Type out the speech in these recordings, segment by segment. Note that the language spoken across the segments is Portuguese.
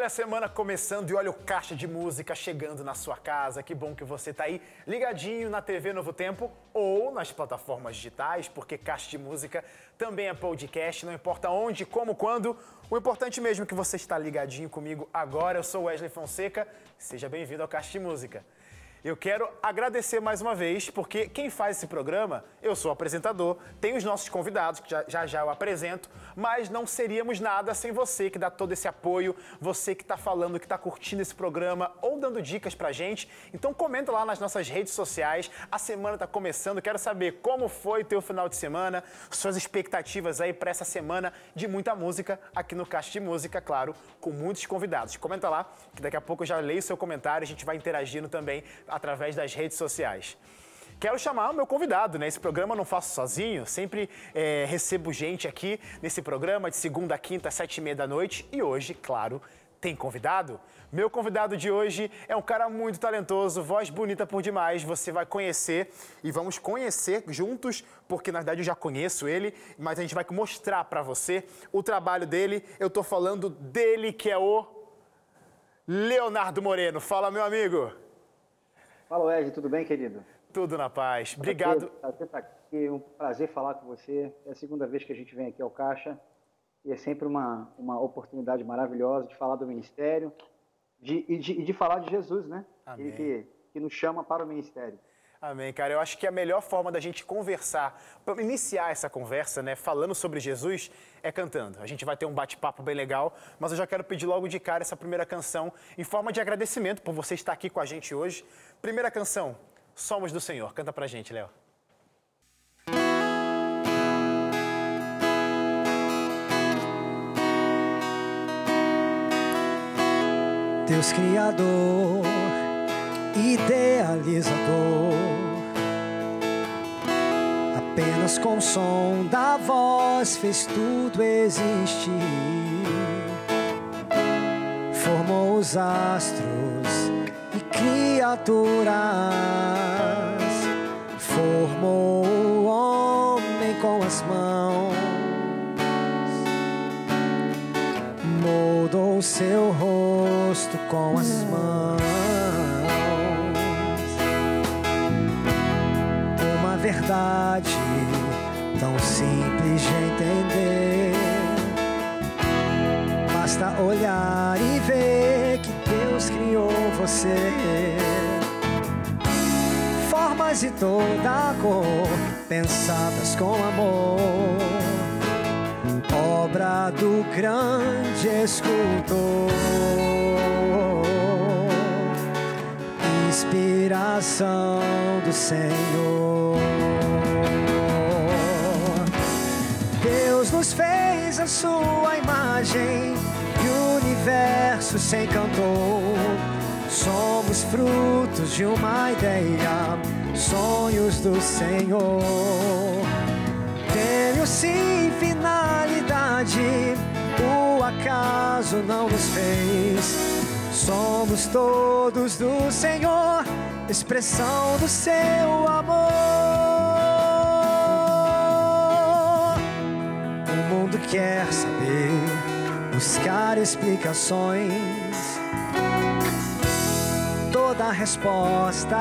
Olha a semana começando e olha o caixa de música chegando na sua casa. Que bom que você tá aí ligadinho na TV Novo Tempo ou nas plataformas digitais, porque caixa de música também é podcast, não importa onde, como, quando. O importante mesmo é que você está ligadinho comigo agora. Eu sou Wesley Fonseca. Seja bem-vindo ao Caixa de Música. Eu quero agradecer mais uma vez, porque quem faz esse programa, eu sou o apresentador, tem os nossos convidados, que já, já já eu apresento, mas não seríamos nada sem você que dá todo esse apoio, você que está falando, que está curtindo esse programa ou dando dicas pra gente. Então comenta lá nas nossas redes sociais. A semana está começando, quero saber como foi teu final de semana, suas expectativas aí para essa semana de muita música aqui no Caixa de Música, claro, com muitos convidados. Comenta lá, que daqui a pouco eu já leio seu comentário, a gente vai interagindo também através das redes sociais. Quero chamar o meu convidado, né? Esse programa eu não faço sozinho, sempre é, recebo gente aqui nesse programa de segunda a quinta, sete e meia da noite. E hoje, claro, tem convidado. Meu convidado de hoje é um cara muito talentoso, voz bonita por demais. Você vai conhecer e vamos conhecer juntos, porque na verdade eu já conheço ele, mas a gente vai mostrar para você o trabalho dele. Eu tô falando dele que é o Leonardo Moreno. Fala, meu amigo. Fala, Ed, tudo bem, querido? Tudo na paz. Obrigado. Prazer estar aqui, um prazer falar com você. É a segunda vez que a gente vem aqui ao Caixa e é sempre uma, uma oportunidade maravilhosa de falar do ministério de, e, de, de falar de Jesus, né? Amém. Ele que, que nos chama para o ministério. Amém, cara. Eu acho que a melhor forma da gente conversar, para iniciar essa conversa, né, falando sobre Jesus, é cantando. A gente vai ter um bate-papo bem legal, mas eu já quero pedir logo de cara essa primeira canção em forma de agradecimento por você estar aqui com a gente hoje. Primeira canção, Somos do Senhor. Canta pra gente, Léo. Deus Criador, idealizador, apenas com o som da voz fez tudo existir. Formou os astros e criaturas, formou o homem com as mãos moldou seu rosto com as mãos. Verdade tão simples de entender. Basta olhar e ver que Deus criou você. Formas de toda cor, pensadas com amor obra do grande escultor, inspiração do Senhor. Nos fez a sua imagem e o universo se encantou. Somos frutos de uma ideia, sonhos do Senhor. Tenho sim finalidade, o acaso não nos fez. Somos todos do Senhor, expressão do seu amor. Mundo quer saber, buscar explicações. Toda resposta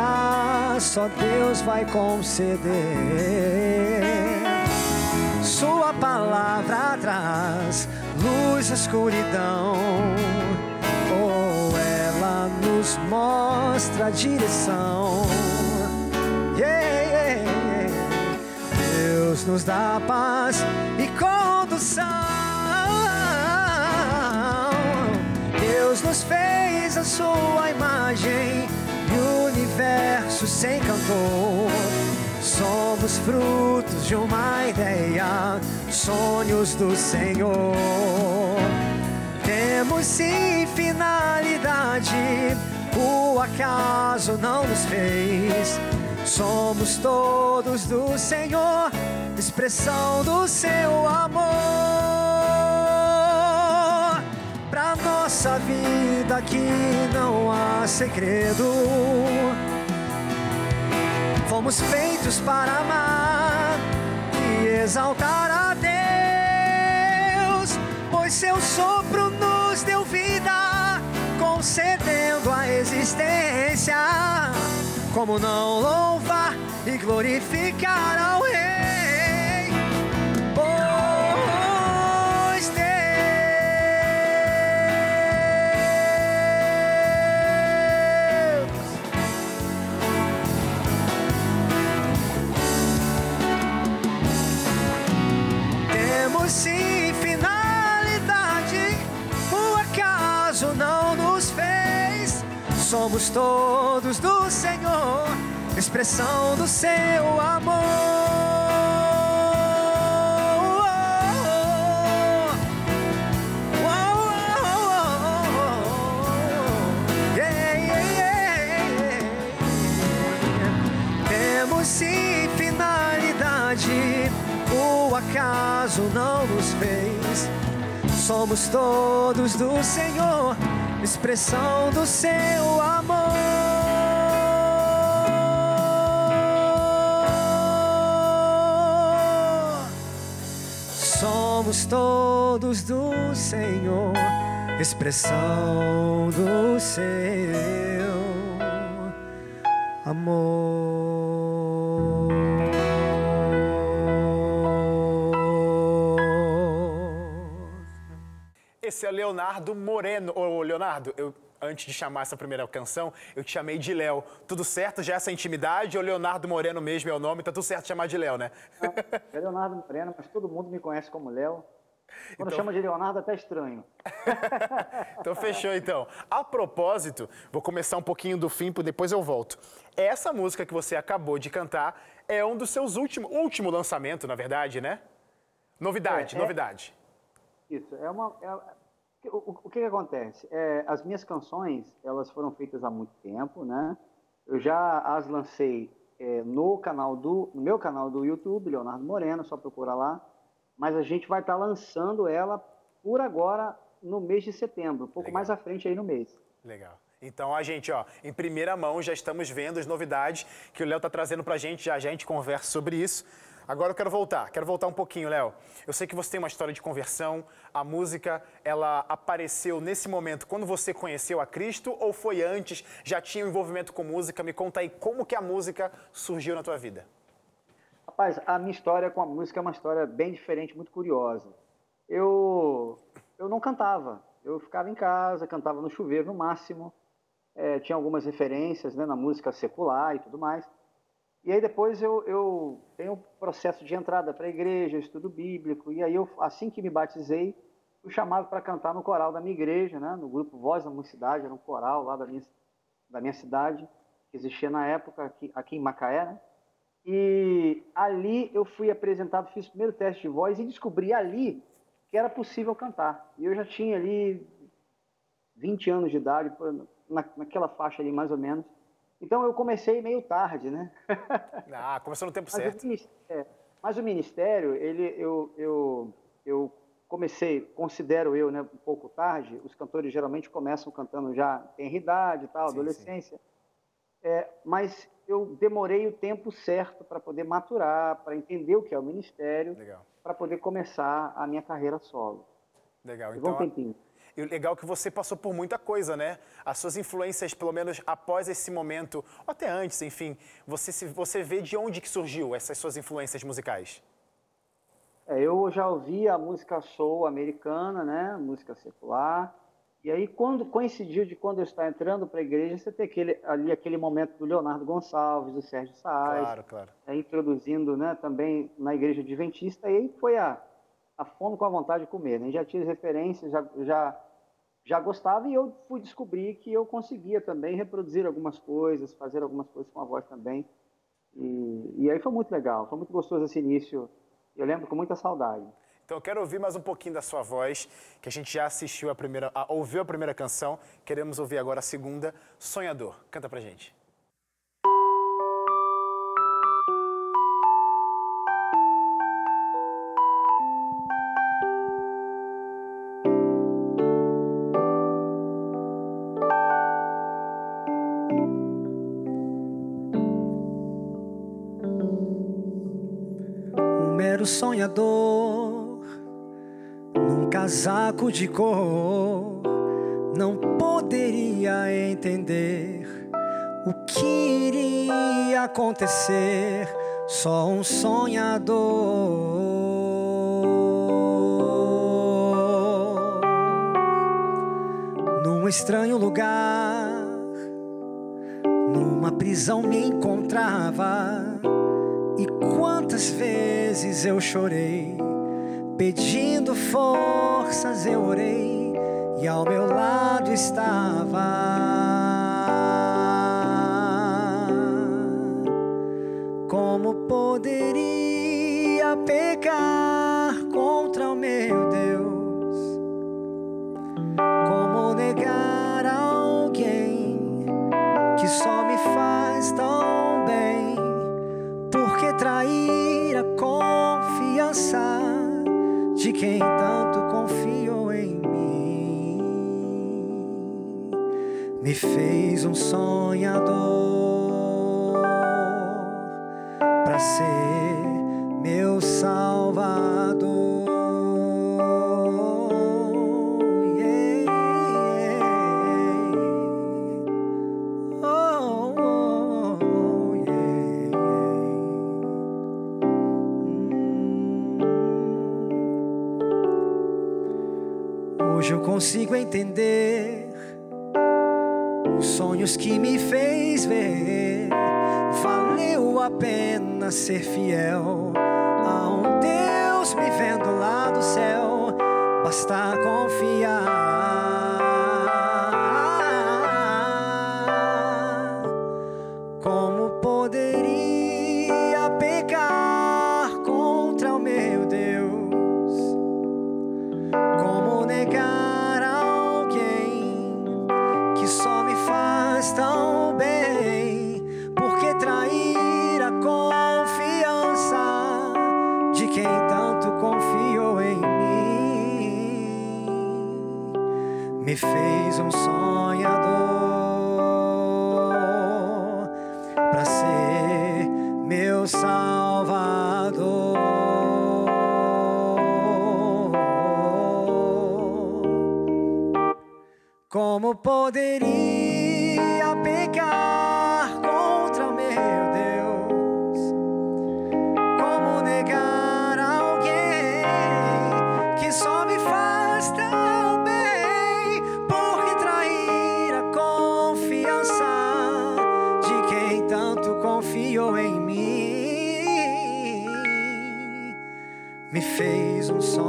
só Deus vai conceder. Sua palavra traz luz, escuridão. Ou ela nos mostra a direção. Yeah, yeah, yeah. Deus nos dá paz Deus nos fez a sua imagem e o universo se encantou. Somos frutos de uma ideia, sonhos do Senhor. Temos sim finalidade, o acaso não nos fez. Somos todos do Senhor, expressão do seu amor. Pra nossa vida aqui não há segredo. Fomos feitos para amar e exaltar a Deus, pois seu sopro nos deu vida concedendo a existência. Como não louvar e glorificar ao Rei? Sim finalidade. O acaso não nos fez. Somos todos do Senhor, expressão do seu amor. Sim o acaso não nos fez. Somos todos do Senhor, expressão do seu amor. Somos todos do Senhor, expressão do seu amor. Esse é Leonardo Moreno. Ô, Leonardo, eu, antes de chamar essa primeira canção, eu te chamei de Léo. Tudo certo? Já essa intimidade? Ou Leonardo Moreno mesmo é o nome? Tá tudo certo chamar de Léo, né? É Leonardo Moreno, mas todo mundo me conhece como Léo. Quando Então- chama de Leonardo, até estranho. Então fechou então. A propósito, vou começar um pouquinho do fim, depois eu volto. Essa música que você acabou de cantar é um dos seus últimos, último lançamento, na verdade, né? Novidade, É, é. novidade. Isso, é uma. é- o, que, que acontece? É, as minhas canções, elas foram feitas há muito tempo, né? Eu já as lancei é, no canal do, no meu canal do YouTube, Leonardo Moreno, só procura lá. Mas a gente vai estar lançando ela por agora no mês de setembro, um pouco Legal. mais à frente aí no mês. Legal. Então, a gente, ó, em primeira mão já estamos vendo as novidades que o Léo tá trazendo pra gente, já já a gente conversa sobre isso. Agora eu quero voltar, quero voltar um pouquinho, Léo. Eu sei que você tem uma história de conversão, a música, ela apareceu nesse momento quando você conheceu a Cristo ou foi antes, já tinha um envolvimento com música? Me conta aí como que a música surgiu na tua vida. Rapaz, a minha história com a música é uma história bem diferente, muito curiosa. Eu, eu não cantava, eu ficava em casa, cantava no chuveiro no máximo, eh, tinha algumas referências né, na música secular e tudo mais. E aí depois eu, eu tenho um processo de entrada para a igreja, estudo bíblico, e aí eu, assim que me batizei, fui chamado para cantar no coral da minha igreja, né, no grupo Voz da Mocidade, era um coral lá da minha, da minha cidade, que existia na época aqui, aqui em Macaé, né? E ali eu fui apresentado, fiz o primeiro teste de voz e descobri ali que era possível cantar. E eu já tinha ali 20 anos de idade, na, naquela faixa ali mais ou menos. Então eu comecei meio tarde, né? Ah, começou no tempo Mas certo. o, é, mas o ministério, ele, eu, eu, eu comecei, considero eu, né, um pouco tarde. Os cantores geralmente começam cantando já tem idade tal, Sim, adolescência. É, mas eu demorei o tempo certo para poder maturar, para entender o que é o ministério, para poder começar a minha carreira solo. legal. Levou um Então, tempinho. E o legal é que você passou por muita coisa, né? As suas influências, pelo menos após esse momento, ou até antes, enfim, você, se, você vê de onde que surgiu essas suas influências musicais. É, eu já ouvi a música soul americana, né, música secular. E aí, quando coincidiu de quando eu estava entrando para a igreja, você tem aquele, ali aquele momento do Leonardo Gonçalves, do Sérgio Saaz, Claro, claro. é, introduzindo né, também na igreja adventista. E aí foi a, a fome com a vontade de comer. Né? Já tinha as referências, já, já, já gostava e eu fui descobrir que eu conseguia também reproduzir algumas coisas, fazer algumas coisas com a voz também. E, e aí foi muito legal, foi muito gostoso esse início. Eu lembro com muita saudade. Então eu quero ouvir mais um pouquinho da sua voz, que a gente já assistiu a primeira, a- ouviu a primeira canção, queremos ouvir agora a segunda, Sonhador. Canta pra gente. Sonhador num casaco de cor, não poderia entender o que iria acontecer. Só um sonhador. Num estranho lugar, numa prisão me encontrava. Quantas vezes eu chorei, pedindo forças eu orei, e ao meu lado estava. Como poderia pecar quem tanto confiou em mim? Me fez um sonhador para ser ser fiel Me fez um sonhador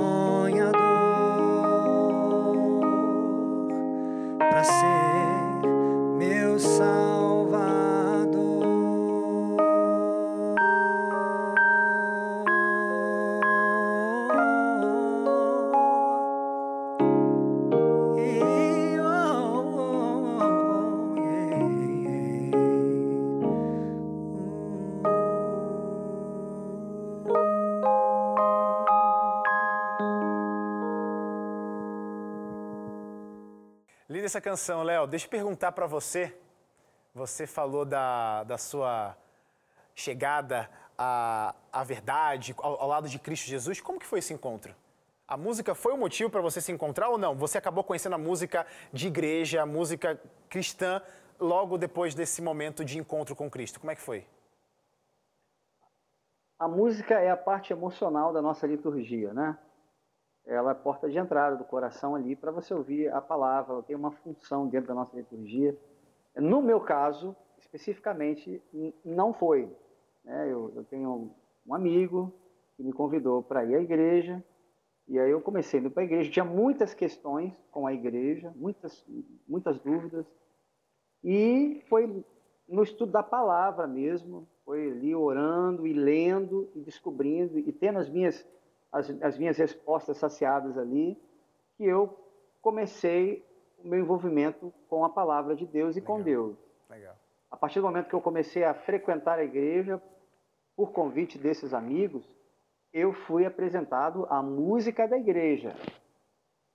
essa canção, Léo. Deixa eu perguntar pra você. Você falou da, da sua chegada à, à verdade, ao, ao lado de Cristo Jesus. Como que foi esse encontro? A música foi o motivo para você se encontrar ou não? Você acabou conhecendo a música de igreja, a música cristã, logo depois desse momento de encontro com Cristo. Como é que foi? A música é a parte emocional da nossa liturgia, né? Ela é a porta de entrada do coração ali para você ouvir a palavra, ela tem uma função dentro da nossa liturgia. No meu caso, especificamente, não foi. né? Eu, eu tenho um amigo que me convidou para ir à igreja, e aí eu comecei indo para a igreja. Tinha muitas questões com a igreja, muitas, muitas dúvidas, e foi no estudo da palavra mesmo, foi ali orando e lendo e descobrindo e tendo as minhas, as, as minhas respostas saciadas ali, que eu comecei o meu envolvimento com a palavra de Deus e com Legal. Deus. Legal. A partir do momento que eu comecei a frequentar a igreja, por convite desses amigos, eu fui apresentado à música da igreja.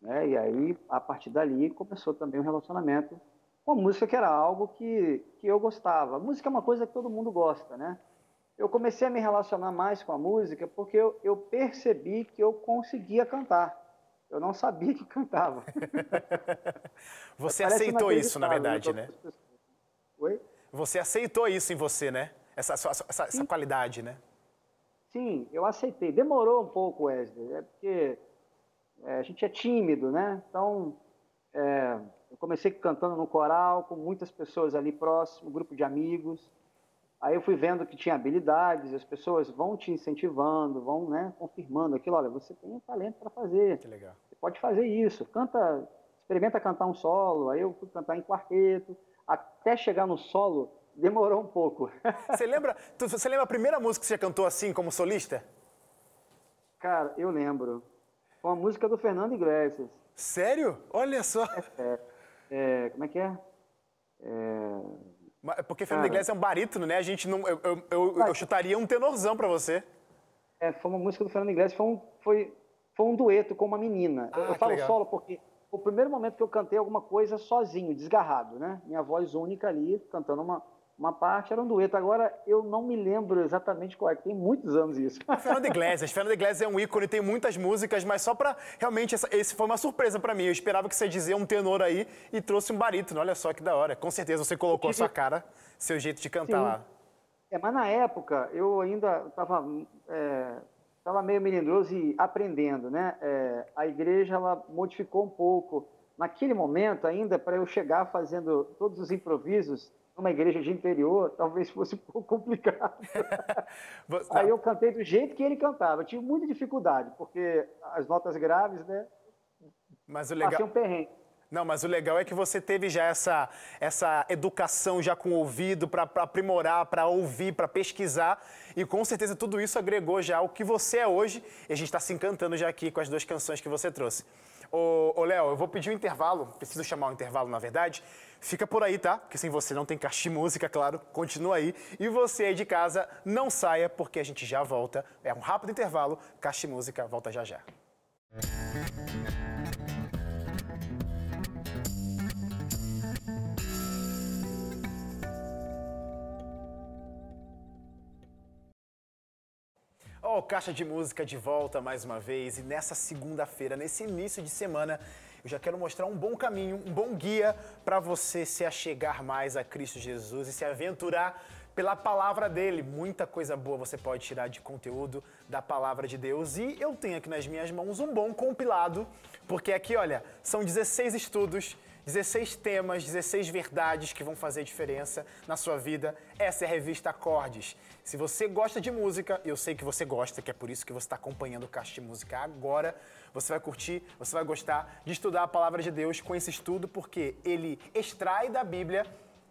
Né? E aí, a partir dali, começou também um relacionamento com a música, que era algo que, que eu gostava. A música é uma coisa que todo mundo gosta, né? Eu comecei a me relacionar mais com a música porque eu, eu percebi que eu conseguia cantar. Eu não sabia que cantava. você aceitou isso, na verdade, né? né? Oi? Você aceitou isso em você, né? Essa, essa, essa, essa qualidade, né? Sim, eu aceitei. Demorou um pouco, Wesley. É porque é, a gente é tímido, né? Então, é, eu comecei cantando no coral, com muitas pessoas ali próximo, um grupo de amigos. Aí eu fui vendo que tinha habilidades, as pessoas vão te incentivando, vão né, confirmando aquilo. Olha, você tem um talento para fazer. Que legal. Você pode fazer isso. Canta, experimenta cantar um solo. Aí eu fui cantar em quarteto. Até chegar no solo, demorou um pouco. Você lembra, você lembra a primeira música que você cantou assim, como solista? Cara, eu lembro. Foi uma música do Fernando Iglesias. Sério? Olha só. É, é, como é que é? é... é porque Fernando Iglesias é um barítono, né? A gente não, eu, eu, eu, eu chutaria um tenorzão para você. É, foi uma música do Fernando Iglesias, foi um, foi, foi um dueto com uma menina. Ah, eu falo legal. solo porque o primeiro momento que eu cantei alguma coisa sozinho, desgarrado, né? Minha voz única ali, cantando uma, uma parte era um dueto. Agora eu não me lembro exatamente qual é, tem muitos anos isso. Fernando Iglesias. Fernando Iglesias é um ícone, tem muitas músicas, mas só para realmente essa, esse foi uma surpresa para mim. Eu esperava que você dizia um tenor aí e trouxe um barítono. Olha só que da hora. Com certeza você colocou tive... a sua cara, seu jeito de cantar Sim. lá. É, mas na época eu ainda estava é, tava meio melindroso e aprendendo, né? É, a igreja ela modificou um pouco. Naquele momento ainda para eu chegar fazendo todos os improvisos numa igreja de interior, talvez fosse um pouco complicado. Aí eu cantei do jeito que ele cantava. Eu tive muita dificuldade, porque as notas graves, né? Mas o legal... um perrengue. Não, mas o legal é que você teve já essa, essa educação já com o ouvido para aprimorar, para ouvir, para pesquisar. E com certeza tudo isso agregou já o que você é hoje. E a gente está se encantando já aqui com as duas canções que você trouxe. Ô, Léo, eu vou pedir um intervalo, preciso chamar um intervalo na verdade. Fica por aí, tá? Porque sem você não tem caixa de música, claro. Continua aí. E você aí de casa, não saia, porque a gente já volta. É um rápido intervalo. Caixa de música volta já já. Oh, Caixa de Música de volta mais uma vez. E nessa segunda-feira, nesse início de semana, eu já quero mostrar um bom caminho, um bom guia para você se achegar mais a Cristo Jesus e se aventurar pela palavra dele. Muita coisa boa você pode tirar de conteúdo da palavra de Deus. E eu tenho aqui nas minhas mãos um bom compilado, porque aqui, olha, são 16 estudos 16 temas, 16 verdades que vão fazer diferença na sua vida. Essa é a revista Acordes. Se você gosta de música, eu sei que você gosta, que é por isso que você está acompanhando o Caixa de Música agora, você vai curtir, você vai gostar de estudar a palavra de Deus com esse estudo, porque ele extrai da Bíblia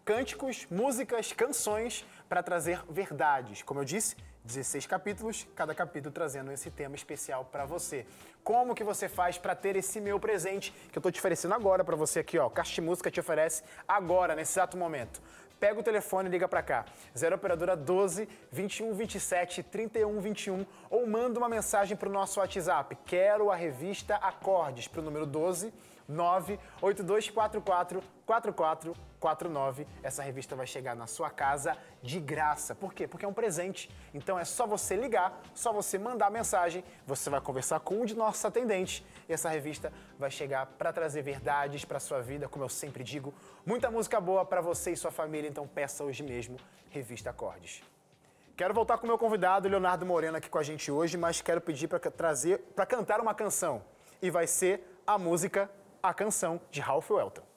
cânticos, músicas, canções para trazer verdades. Como eu disse, 16 capítulos, cada capítulo trazendo esse tema especial para você. Como que você faz para ter esse meu presente que eu estou te oferecendo agora para você aqui, ó. De Música te oferece agora, nesse exato momento. Pega o telefone e liga para cá. 0 operadora 12 21 27 31 21 ou manda uma mensagem para o nosso WhatsApp. Quero a revista Acordes para o número 12 98244 4449. Essa revista vai chegar na sua casa de graça. Por quê? Porque é um presente. Então é só você ligar, só você mandar mensagem, você vai conversar com um de nossos atendentes e essa revista vai chegar para trazer verdades para sua vida, como eu sempre digo, muita música boa para você e sua família, então peça hoje mesmo Revista Acordes. Quero voltar com o meu convidado, Leonardo Moreno, aqui com a gente hoje, mas quero pedir para trazer, para cantar uma canção. E vai ser a música A Canção de Ralph Welton.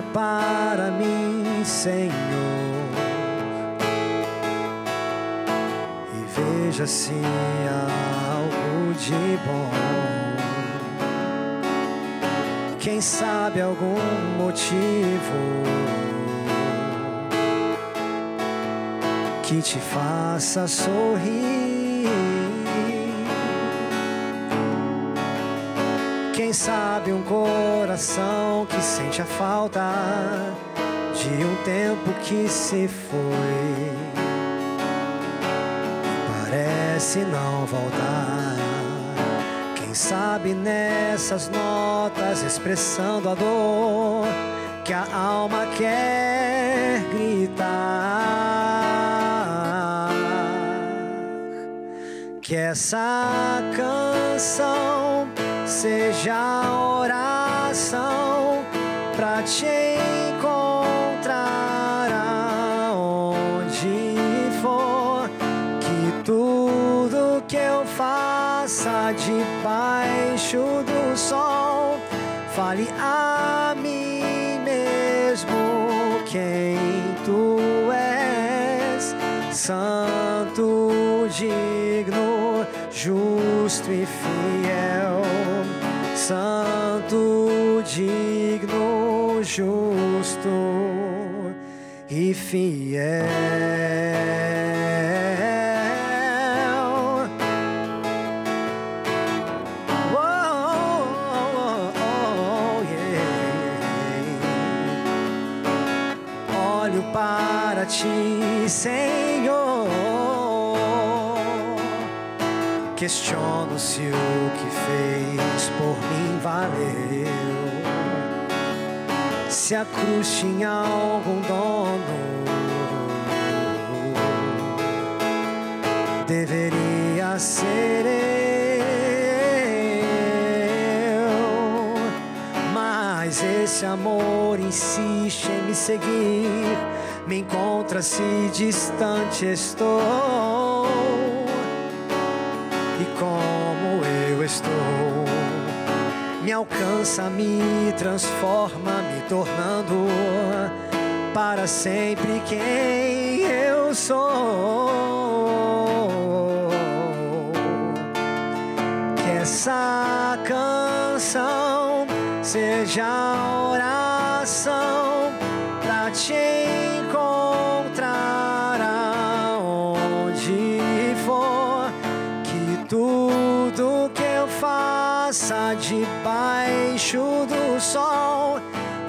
Olha para mim, Senhor, e veja se há algo de bom. Quem sabe algum motivo que te faça sorrir. Quem sabe um coração que sente a falta de um tempo que se foi. Parece não voltar. Quem sabe nessas notas expressando a dor que a alma quer gritar. Que essa canção seja oração pra te encontrar aonde for. Que tudo que eu faça debaixo do sol fale a mim mesmo quem tu és, santo, digno, justo e fiel, santo, digno, justo e fiel. Oh, oh, oh, yeah. Olho para ti, Senhor. Questiono se o que fez por mim valeu. Se a cruz tinha algum dono, deveria ser eu. Mas esse amor insiste em me seguir, me encontra se distante estou. E como eu estou, me alcança, me transforma, me tornando para sempre quem eu sou. Que essa canção seja debaixo do sol.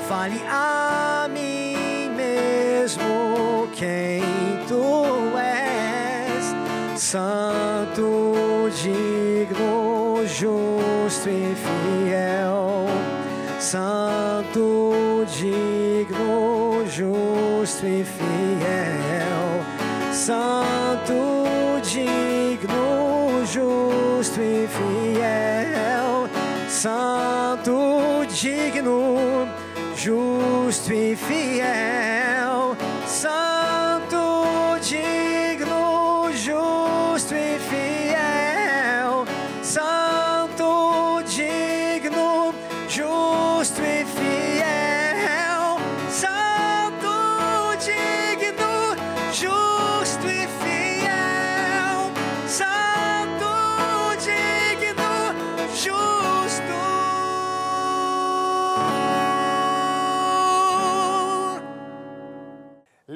Fale a mim mesmo quem tu és, santo, digno, justo e fiel, santo, digno, justo e fiel, santo, digno, justo e fiel, santo, digno, justo e fiel,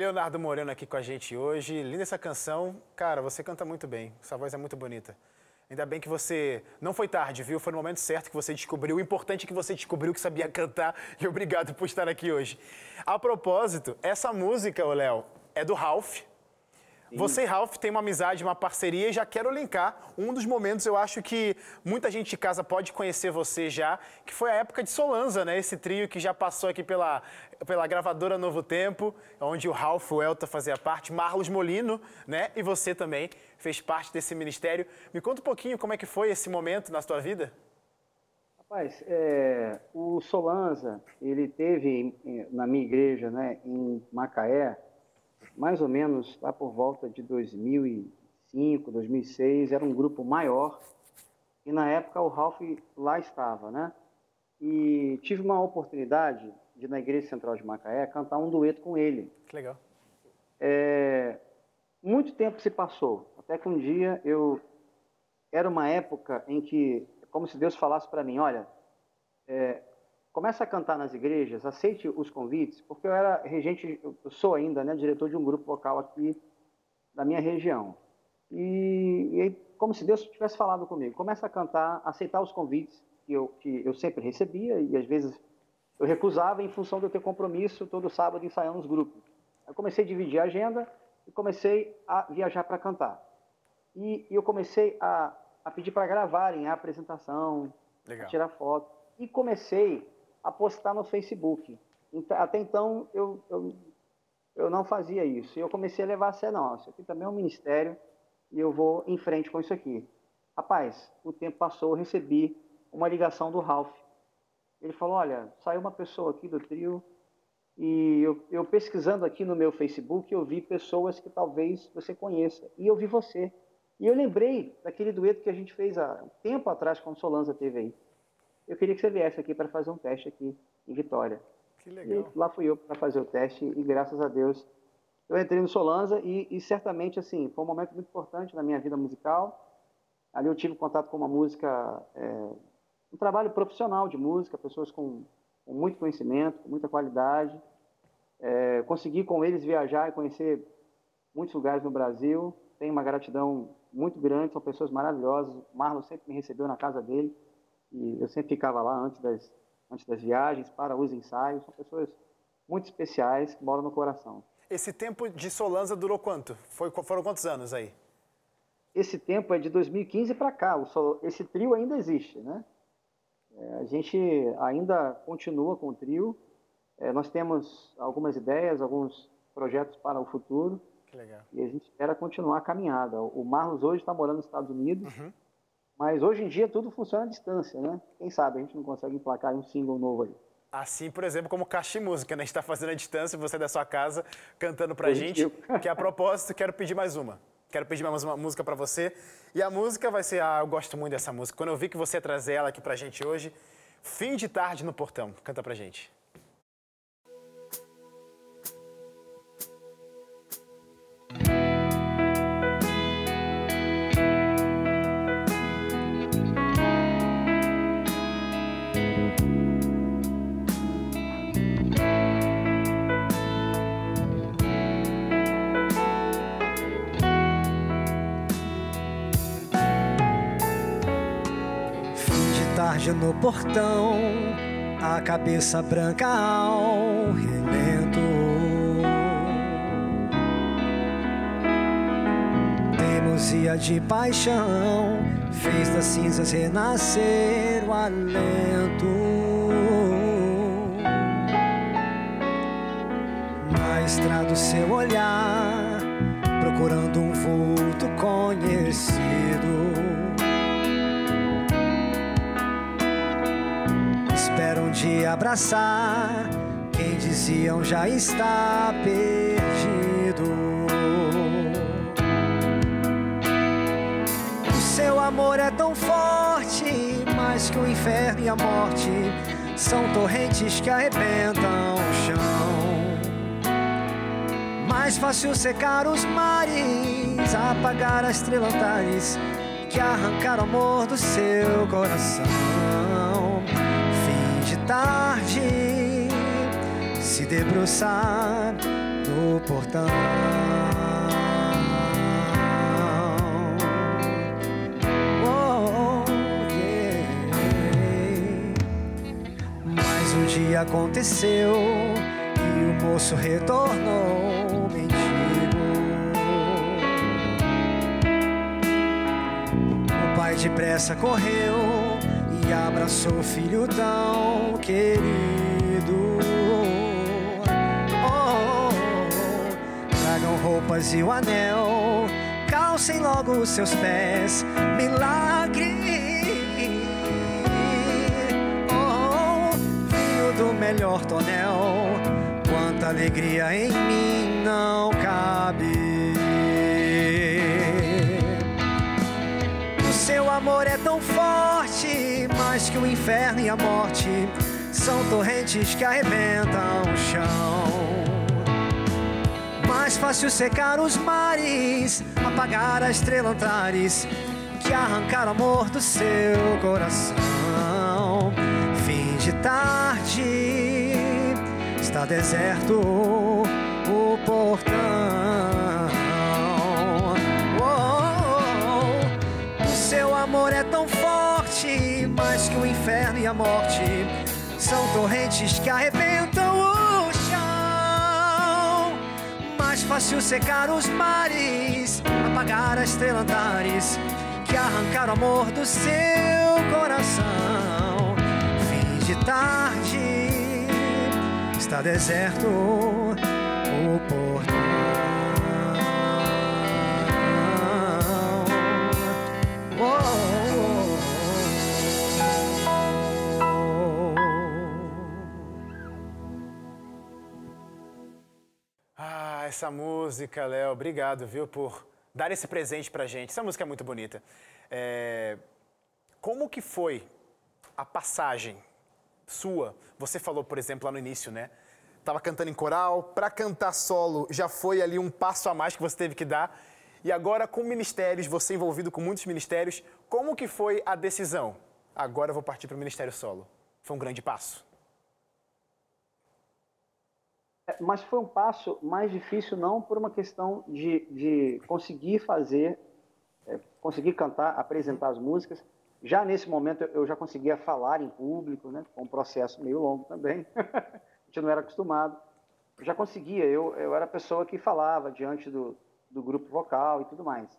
Leonardo Moreno aqui com a gente hoje. Linda essa canção. Cara, você canta muito bem. Sua voz é muito bonita. Ainda bem que você não foi tarde, viu? Foi no momento certo que você descobriu. O importante é que você descobriu que sabia cantar. E obrigado por estar aqui hoje. A propósito, essa música, Léo, é do Ralph. Você e Ralph têm uma amizade, uma parceria e já quero linkar um dos momentos, eu acho que muita gente de casa pode conhecer você já, que foi a época de Solanza, né? Esse trio que já passou aqui pela, pela gravadora Novo Tempo, onde o Ralph, o Elta fazia parte, Marlos Molino, né? E você também fez parte desse ministério. Me conta um pouquinho como é que foi esse momento na sua vida. Rapaz, é, o Solanza, ele teve eh, na minha igreja, né, em Macaé, mais ou menos lá por volta de 2005, 2006, era um grupo maior, e na época o Ralph lá estava, né? E tive uma oportunidade de, na Igreja Central de Macaé, cantar um dueto com ele. Que legal. É, muito tempo se passou, até que um dia eu. Era uma época em que, como se Deus falasse para mim: olha, é, começa a cantar nas igrejas, aceite os convites, porque eu era regente, eu sou ainda, né, diretor de um grupo local aqui da minha região. E, e aí, como se Deus tivesse falado comigo: começa a cantar, aceitar os convites, que eu, que eu sempre recebia e às vezes eu recusava em função eu ter compromisso todo sábado ensaiando nos grupos. Eu comecei a dividir a agenda e comecei a viajar para cantar. E, e, eu comecei a, a pedir para gravarem a apresentação, a tirar foto. E comecei a postar no Facebook. Até então eu, eu, eu não fazia isso. E eu comecei a levar a sério, não, isso aqui também é um ministério e eu vou em frente com isso aqui. Rapaz, o tempo passou, eu recebi uma ligação do Ralph. Ele falou, olha, saiu uma pessoa aqui do trio e eu, eu, pesquisando aqui no meu Facebook, eu vi pessoas que talvez você conheça. E eu vi você. E eu lembrei daquele dueto que a gente fez há tempo atrás, quando Solanza teve aí. Eu queria que você viesse aqui para fazer um teste aqui em Vitória. Que legal. E lá fui eu para fazer o teste e graças a Deus eu entrei no Solanza e, e, certamente assim foi um momento muito importante na minha vida musical. Ali eu tive contato com uma música, é, um trabalho profissional de música, pessoas com com muito conhecimento, com muita qualidade. É, consegui com eles viajar e conhecer muitos lugares no Brasil. Tenho uma gratidão muito grande, são pessoas maravilhosas. O Marlon sempre me recebeu na casa dele e eu sempre ficava lá antes das, antes das viagens, para os ensaios. São pessoas muito especiais que moram no coração. Esse tempo de Solanza durou quanto? Foi, foram quantos anos aí? Esse tempo é de 2015 para cá. O, esse trio ainda existe, né? É, a gente ainda continua com o trio. É, nós temos algumas ideias, alguns projetos para o futuro. Que legal. E a gente espera continuar a caminhada. O Marlos hoje está morando nos Estados Unidos, uhum. Mas hoje em dia tudo funciona à distância, né? Quem sabe a gente não consegue emplacar um single novo aí. Assim, por exemplo, como Caixa Música, né? A gente está fazendo à distância, você da sua casa cantando para a gente. Que a propósito, quero pedir mais uma. Quero pedir mais uma música para você. E a música vai ser, ah, eu gosto muito dessa música. Quando eu vi que você ia trazer ela aqui pra gente hoje, Fim de Tarde no Portão. Canta pra gente. No portão, a cabeça branca ao relento. Teimosia de paixão fez das cinzas renascer o alento. Na estrada seu olhar, procurando um vulto conhecido. Esperam de abraçar quem diziam já está perdido. O seu amor é tão forte, mais que o inferno e a morte são torrentes que arrebentam o chão. Mais fácil secar os mares, apagar as estrelas que arrancar o amor do seu coração tarde se debruçar no portão. Oh. Mas um dia aconteceu e o moço retornou mendigo. O pai depressa correu e abraçou o filho tão querido. Oh, tragam roupas e o anel, calcem logo os seus pés, milagre. Oh, vinho do melhor tonel, quanta alegria em mim não cabe. O seu amor é tão forte mais que o inferno e a morte são torrentes que arrebentam o chão. Mais fácil secar os mares, apagar a estrela Antares, que arrancar o amor do seu coração. Fim de tarde, está deserto o portão. Oh, oh, oh. O seu amor é tão forte, mais que o inferno e a morte. São torrentes que arrebentam o chão. Mais fácil secar os mares, apagar as estrela Antares, que arrancar o amor do seu coração. Fim de tarde, está deserto o portão. Ah, essa música, Léo, obrigado, viu, por dar esse presente pra gente. Essa música é muito bonita. É, Como que foi a passagem sua? Você falou, por exemplo, lá no início, né? Tava cantando em coral, pra cantar solo já foi ali um passo a mais que você teve que dar. E agora com ministérios, você envolvido com muitos ministérios, como que foi a decisão? Agora eu vou partir para o ministério solo. Foi um grande passo. É, Mas foi um passo mais difícil, não por uma questão de, de conseguir fazer, é, conseguir cantar, apresentar as músicas. Já nesse momento eu já conseguia falar em público, né? Um processo meio longo também. a gente não era acostumado. Já conseguia, eu, eu era a pessoa que falava diante do, do grupo vocal e tudo mais.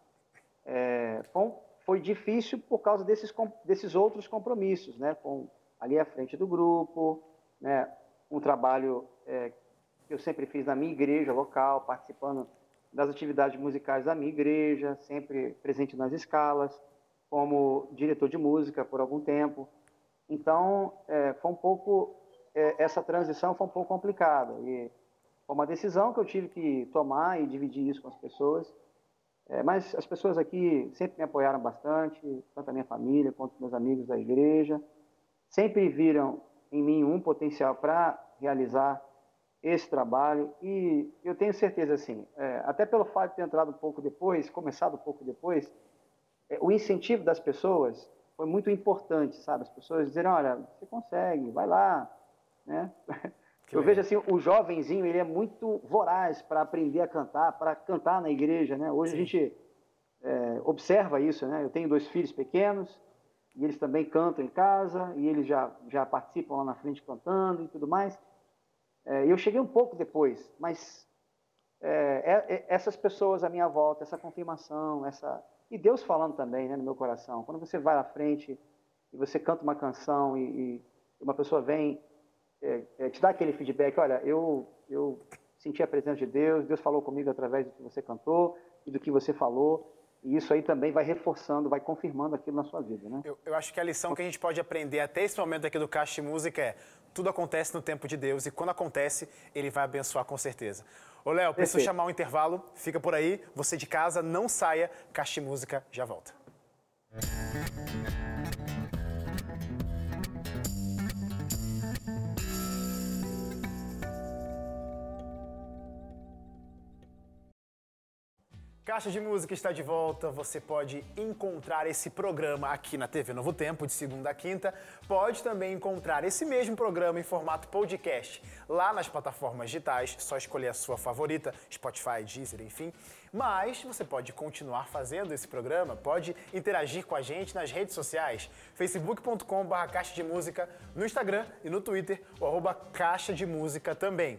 É, foi, foi difícil por causa desses, desses outros compromissos, né? Com, ali à frente do grupo, né? um trabalho é, eu sempre fiz na minha igreja local, participando das atividades musicais da minha igreja, sempre presente nas escalas, como diretor de música por algum tempo. Então, é, foi um pouco é, essa transição foi um pouco complicada e foi uma decisão que eu tive que tomar e dividir isso com as pessoas. É, mas as pessoas aqui sempre me apoiaram bastante, tanto a minha família quanto meus amigos da igreja. Sempre viram em mim um potencial para realizar esse trabalho e eu tenho certeza assim, é, até pelo fato de ter entrado um pouco depois, começado um pouco depois, é, o incentivo das pessoas foi muito importante, sabe? As pessoas dizerem, olha, você consegue, vai lá, né? Que eu legal. vejo assim, o jovenzinho, ele é muito voraz para aprender a cantar, para cantar na igreja, né? Hoje a gente é, observa isso, né? Eu tenho dois filhos pequenos e eles também cantam em casa e eles já já participam lá na frente cantando e tudo mais. É, eu cheguei um pouco depois, mas é, é, é, essas pessoas à minha volta, essa confirmação, essa e Deus falando também, né, no meu coração. Quando você vai à frente e você canta uma canção e, e uma pessoa vem é, é, te dá aquele feedback, olha, eu eu senti a presença de Deus, Deus falou comigo através do que você cantou e do que você falou, e isso aí também vai reforçando, vai confirmando aquilo na sua vida, né? Eu, eu acho que a lição que a gente pode aprender até esse momento aqui do de Música é tudo acontece no tempo de Deus e quando acontece, Ele vai abençoar com certeza. Ô, Léo, preciso chamar um intervalo. Fica por aí. Você de casa, não saia. Caixa Música já volta. Caixa de Música está de volta. Você pode encontrar esse programa aqui na TV Novo Tempo, de segunda a quinta. Pode também encontrar esse mesmo programa em formato podcast lá nas plataformas digitais. Só escolher a sua favorita, Spotify, Deezer, enfim. Mas você pode continuar fazendo esse programa, pode interagir com a gente nas redes sociais, facebook.com.br Caixa de Música, no Instagram e no Twitter, o arroba Caixa de Música também.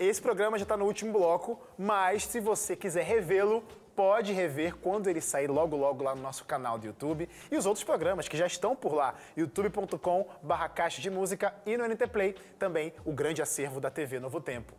Esse programa já está no último bloco, mas se você quiser revê-lo, pode rever quando ele sair logo logo lá no nosso canal do YouTube e os outros programas que já estão por lá, youtube.com barra caixa de música e no NT Play também o grande acervo da TV Novo Tempo.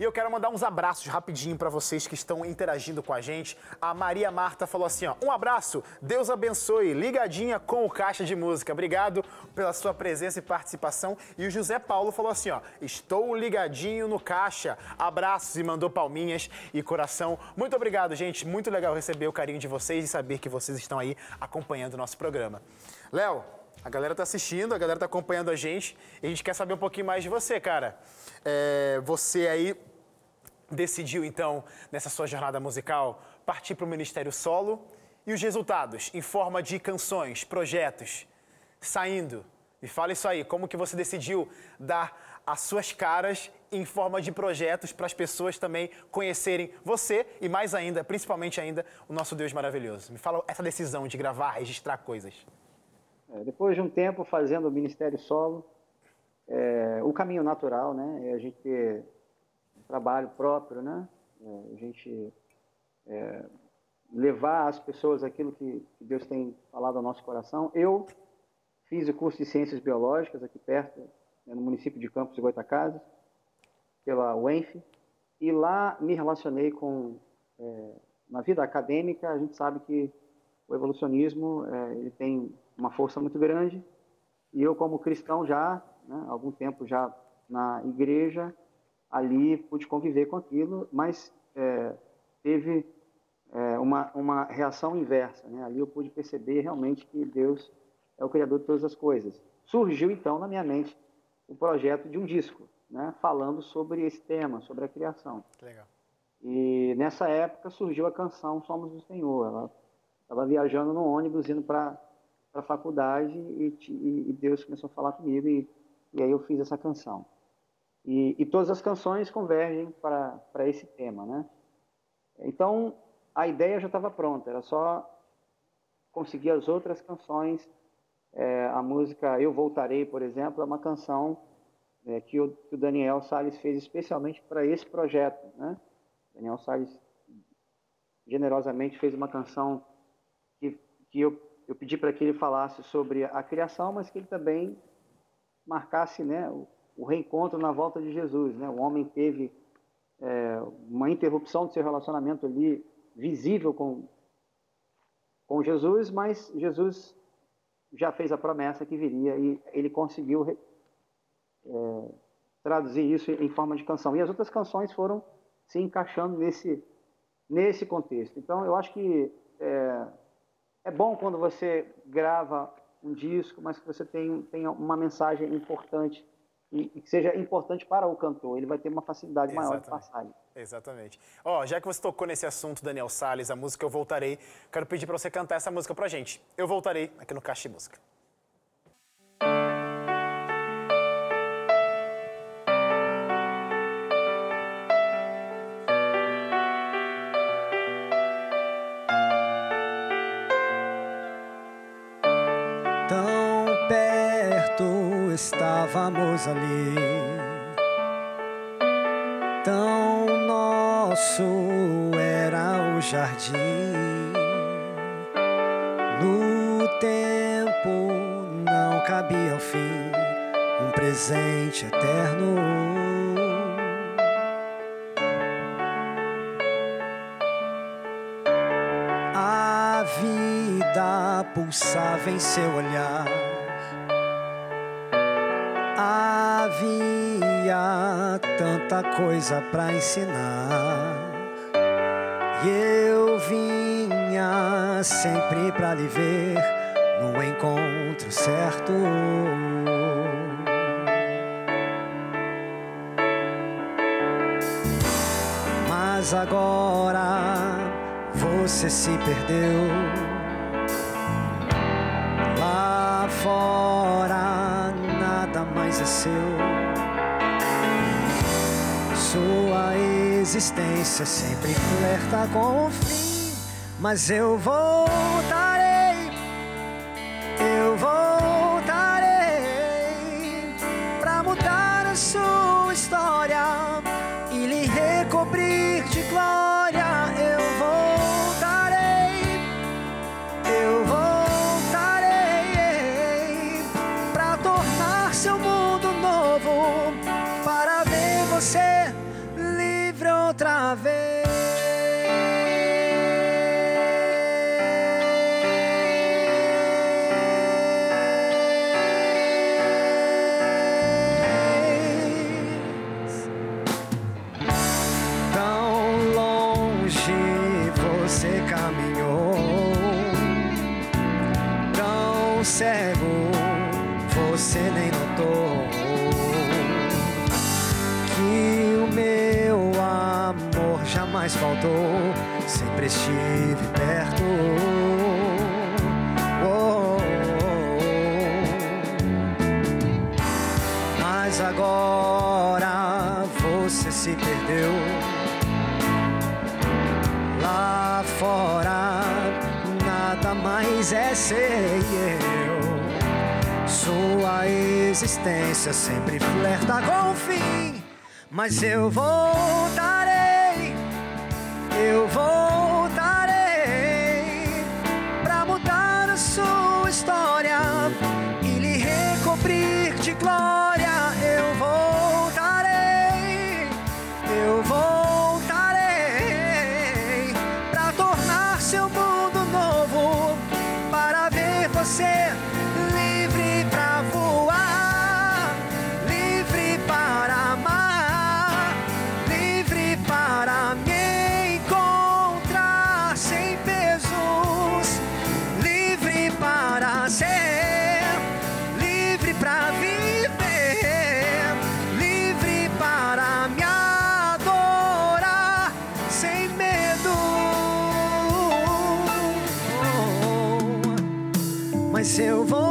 E eu quero mandar uns abraços rapidinho para vocês que estão interagindo com a gente. A Maria Marta falou assim, ó, um abraço, Deus abençoe, ligadinha com o Caixa de Música. Obrigado pela sua presença e participação. E o José Paulo falou assim, ó, estou ligadinho no Caixa. Abraços e mandou palminhas e coração. Muito obrigado, gente. Muito legal receber o carinho de vocês e saber que vocês estão aí acompanhando o nosso programa. Léo, a galera tá assistindo, a galera tá acompanhando a gente e a gente quer saber um pouquinho mais de você, cara. É, você aí decidiu então, nessa sua jornada musical, partir para o Ministério Solo e os resultados em forma de canções, projetos, saindo. Me fala isso aí, como que você decidiu dar as suas caras em forma de projetos para as pessoas também conhecerem você e mais ainda, principalmente ainda, o nosso Deus maravilhoso. Me fala essa decisão de gravar, registrar coisas. É, depois de um tempo fazendo o ministério solo, é, o caminho natural, né? É a gente ter trabalho próprio, né? É, a gente é, levar às pessoas aquilo que, que, Deus tem falado ao nosso coração. Eu fiz o curso de Ciências Biológicas aqui perto, né, no município de Campos de Goitacazes, pela UENF, e lá me relacionei com... É, na vida acadêmica, a gente sabe que o evolucionismo é, ele tem uma força muito grande, e eu, como cristão já, né, algum tempo já na igreja, ali pude conviver com aquilo, mas é, teve é, uma, uma reação inversa. Né? Ali eu pude perceber realmente que Deus é o Criador de todas as coisas. Surgiu então na minha mente o projeto de um disco, né? falando sobre esse tema, sobre a criação. Legal. E nessa época surgiu a canção Somos do Senhor. Ela estava viajando no ônibus indo para a faculdade e, e, Deus começou a falar comigo e, e aí eu fiz essa canção. E, e todas as canções convergem para esse tema, né? Então, a ideia já estava pronta, era só conseguir as outras canções. É, a música Eu Voltarei, por exemplo, é uma canção é, que, o, que, o, Daniel Salles fez especialmente para esse projeto. Né? Daniel Salles generosamente fez uma canção que, que eu, eu pedi para que ele falasse sobre a criação, mas que ele também marcasse né, o, o reencontro na volta de Jesus. Né? O homem teve é, uma interrupção do seu relacionamento ali visível com, com Jesus, mas Jesus já fez a promessa que viria e ele conseguiu é, traduzir isso em forma de canção. E as outras canções foram se encaixando nesse, nesse contexto. Então, eu acho que é, é bom quando você grava um disco, mas que você tem, tenha uma mensagem importante e, que seja importante para o cantor. Ele vai ter uma facilidade Exatamente. maior de passar. Exatamente. Ó, oh, já que você tocou nesse assunto, Daniel Salles, a música Eu Voltarei, quero pedir para você cantar essa música pra gente. Eu Voltarei, aqui no Caixa de Música. Estávamos ali. Tão nosso era o jardim. No tempo não cabia ao fim um presente eterno. A vida pulsava em seu olhar tanta coisa para ensinar. E eu vinha sempre para lhe ver no encontro certo. Mas agora você se perdeu lá fora nada mais é seu. Sua existência sempre flerta com o fim, mas eu voltarei, eu voltarei para mudar a sua história e lhe recobrir de glória. Eu voltarei, eu voltarei. você livre outra vez. Estive perto. Oh, oh, oh. Mas agora você se perdeu. Lá fora nada mais é ser eu. Sua existência sempre flerta com o fim. Mas eu voltarei, eu voltarei eu voltarei,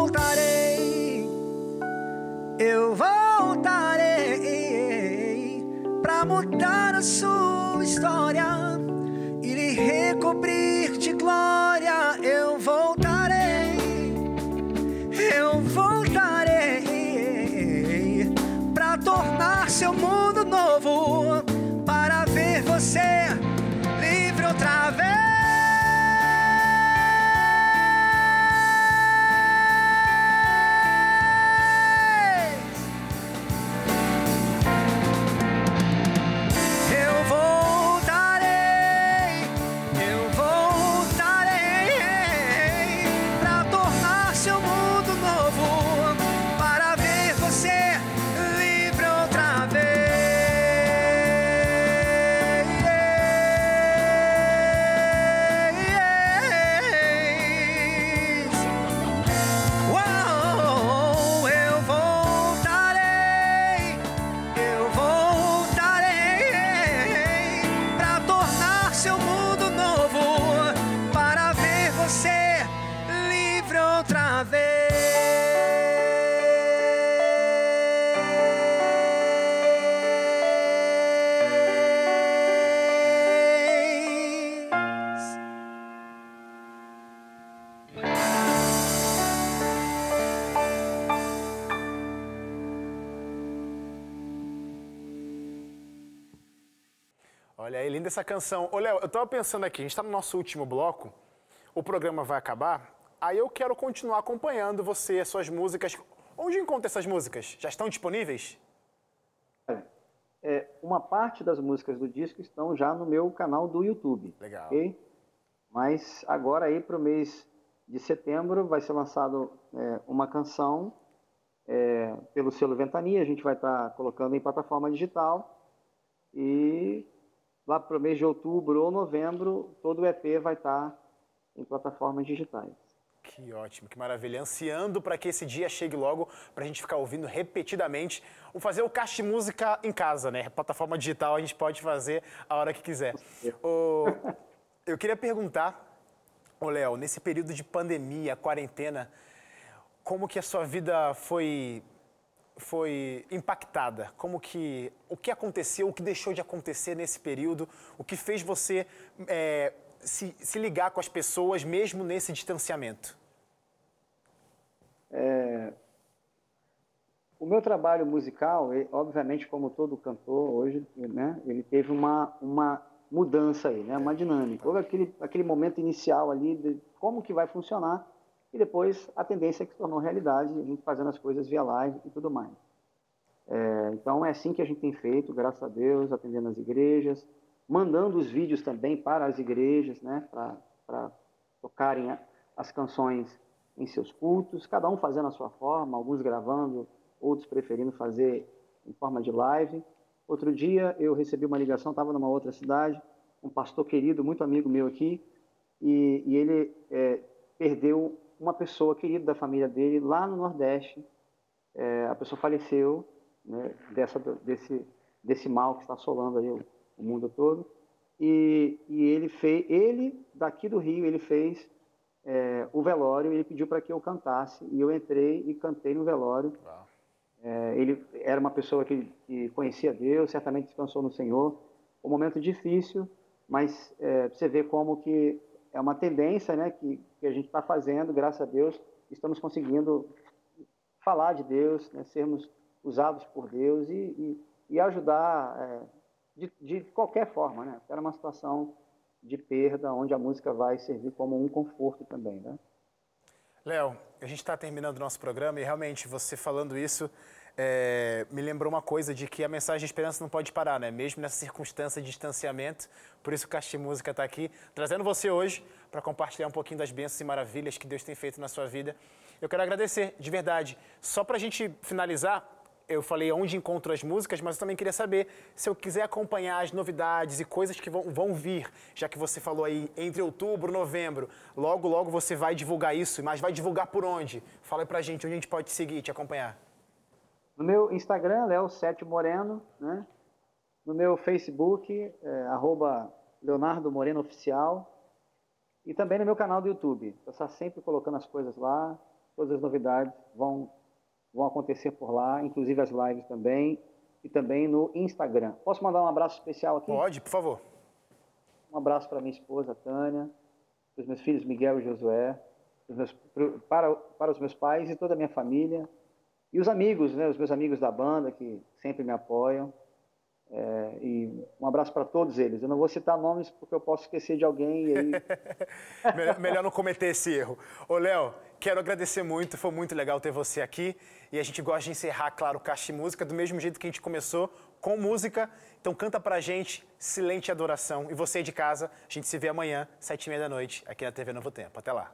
linda essa canção. Ô, Léo, eu tava pensando aqui, a gente tá no nosso último bloco, o programa vai acabar, aí eu quero continuar acompanhando você, as suas músicas. Onde encontra essas músicas? Já estão disponíveis? É, uma parte das músicas do disco estão já no meu canal do YouTube. Legal. ok? Mas agora aí para o mês de setembro vai ser lançado é, uma canção é, pelo selo Ventania. A gente vai estar colocando em plataforma digital e lá para o mês de outubro ou novembro todo o EP vai estar em plataformas digitais. Que ótimo, que maravilha. Ansiando para que esse dia chegue logo, para a gente ficar ouvindo repetidamente. Ou fazer o de música em casa, né? Plataforma digital a gente pode fazer a hora que quiser. Ô, eu queria perguntar, ô Léo, nesse período de pandemia, quarentena, como que a sua vida foi foi impactada? Como que o que aconteceu, o que deixou de acontecer nesse período, o que fez você é, se, se ligar com as pessoas mesmo nesse distanciamento? O meu trabalho musical, obviamente, como todo cantor hoje, né, ele teve uma, uma mudança aí, né, uma dinâmica. Houve aquele, aquele momento inicial ali de como que vai funcionar e depois a tendência que se tornou realidade, a gente fazendo as coisas via live e tudo mais. É, então é assim que a gente tem feito, graças a Deus, atendendo as igrejas, mandando os vídeos também para as igrejas, né, para tocarem a- as canções em seus cultos, cada um fazendo a sua forma, alguns gravando, outros preferindo fazer em forma de live. Outro dia eu recebi uma ligação, estava numa outra cidade, um pastor querido, muito amigo meu aqui, e, e ele é, perdeu uma pessoa querida da família dele lá no Nordeste. É, a pessoa faleceu né, dessa, desse, desse mal que está assolando aí o, o mundo todo. E, e ele fez, ele daqui do Rio, ele fez é, o velório. Ele pediu para que eu cantasse e eu entrei e cantei no velório. É, ele era uma pessoa que, que conhecia Deus, certamente descansou no Senhor. Um momento difícil, mas é, você vê como que é uma tendência, né, que, que a gente está fazendo, graças a Deus, estamos conseguindo falar de Deus, né, sermos usados por Deus e, e, e ajudar é, de, de, qualquer forma. Né? Era uma situação de perda onde a música vai servir como um conforto também. Né? Léo, a gente está terminando o nosso programa e realmente você falando isso é, me lembrou uma coisa de que a mensagem de esperança não pode parar, né? Mesmo nessa circunstância de distanciamento. Por isso o Caixa Música está aqui, trazendo você hoje para compartilhar um pouquinho das bênçãos e maravilhas que Deus tem feito na sua vida. Eu quero agradecer, de verdade. Só para a gente finalizar, eu falei onde encontro as músicas, mas eu também queria saber se eu quiser acompanhar as novidades e coisas que vão, vão vir, já que você falou aí entre outubro e novembro. Logo, logo você vai divulgar isso, mas vai divulgar por onde? Fala aí pra gente onde a gente pode seguir te acompanhar. No meu Instagram, Léo Sete Moreno, né? No meu Facebook, é, arroba Leonardo Moreno Oficial. E também no meu canal do YouTube. Eu estou sempre colocando as coisas lá, todas as novidades vão vão acontecer por lá, inclusive as lives também, e também no Instagram. Posso mandar um abraço especial aqui? Pode, por favor. Um abraço para minha esposa, Tânia, para os meus filhos Miguel e Josué, para, para os meus pais e toda a minha família, e os amigos, né, os meus amigos da banda que sempre me apoiam. É, e um abraço para todos eles. Eu não vou citar nomes porque eu posso esquecer de alguém aí... melhor, melhor não cometer esse erro. Ô, Léo, quero agradecer muito, foi muito legal ter você aqui. E a gente gosta de encerrar, claro, o Caixa Música do mesmo jeito que a gente começou, com música. Então canta pra gente, Silente Adoração. E você de casa, a gente se vê amanhã, sete e meia da noite, aqui na TV Novo Tempo. Até lá.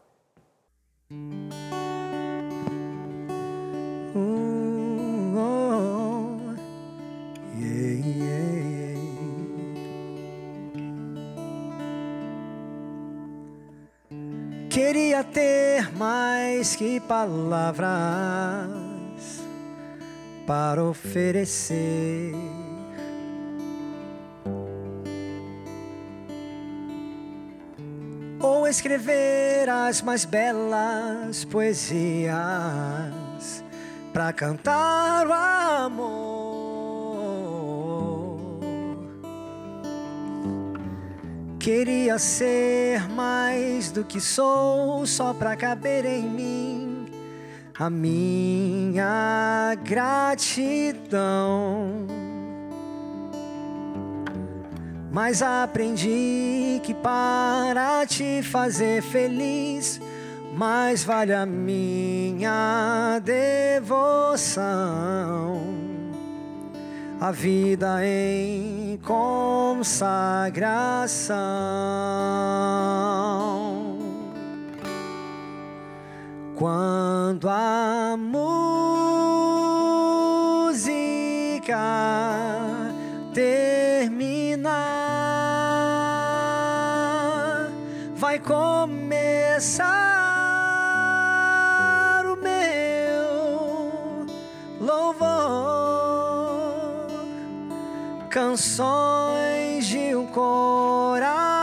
Queria ter mais que palavras para oferecer. Ou escrever as mais belas poesias para cantar o amor. Queria ser mais do que sou, só para caber em mim a minha gratidão. Mas aprendi que para te fazer feliz, mais vale a minha devoção. A vida em consagração. Quando a música terminar, vai começar canções de um coração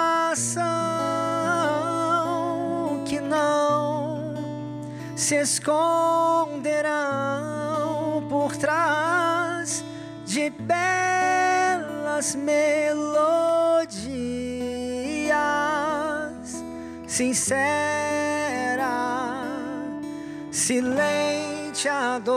se esconderão por trás de belas melodias, sincera, silente adoração.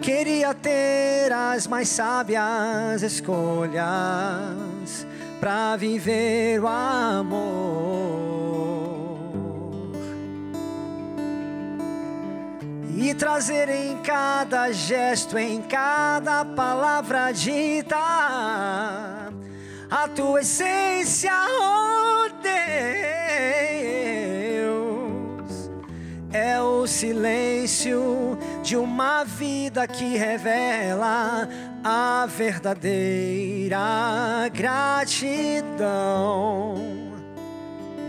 Queria ter as mais sábias escolhas para viver o amor. E trazer em cada gesto, em cada palavra dita a tua essência, oh Deus, é o silêncio de uma vida que revela a verdadeira gratidão.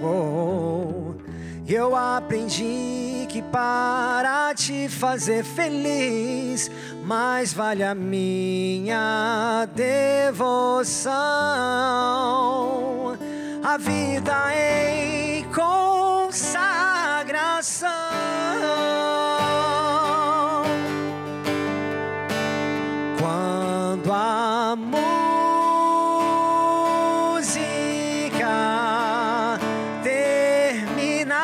Oh, eu aprendi que para te fazer feliz, mais vale a minha devoção. A vida em coração. Quando a música terminar,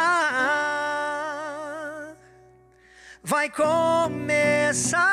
vai começar.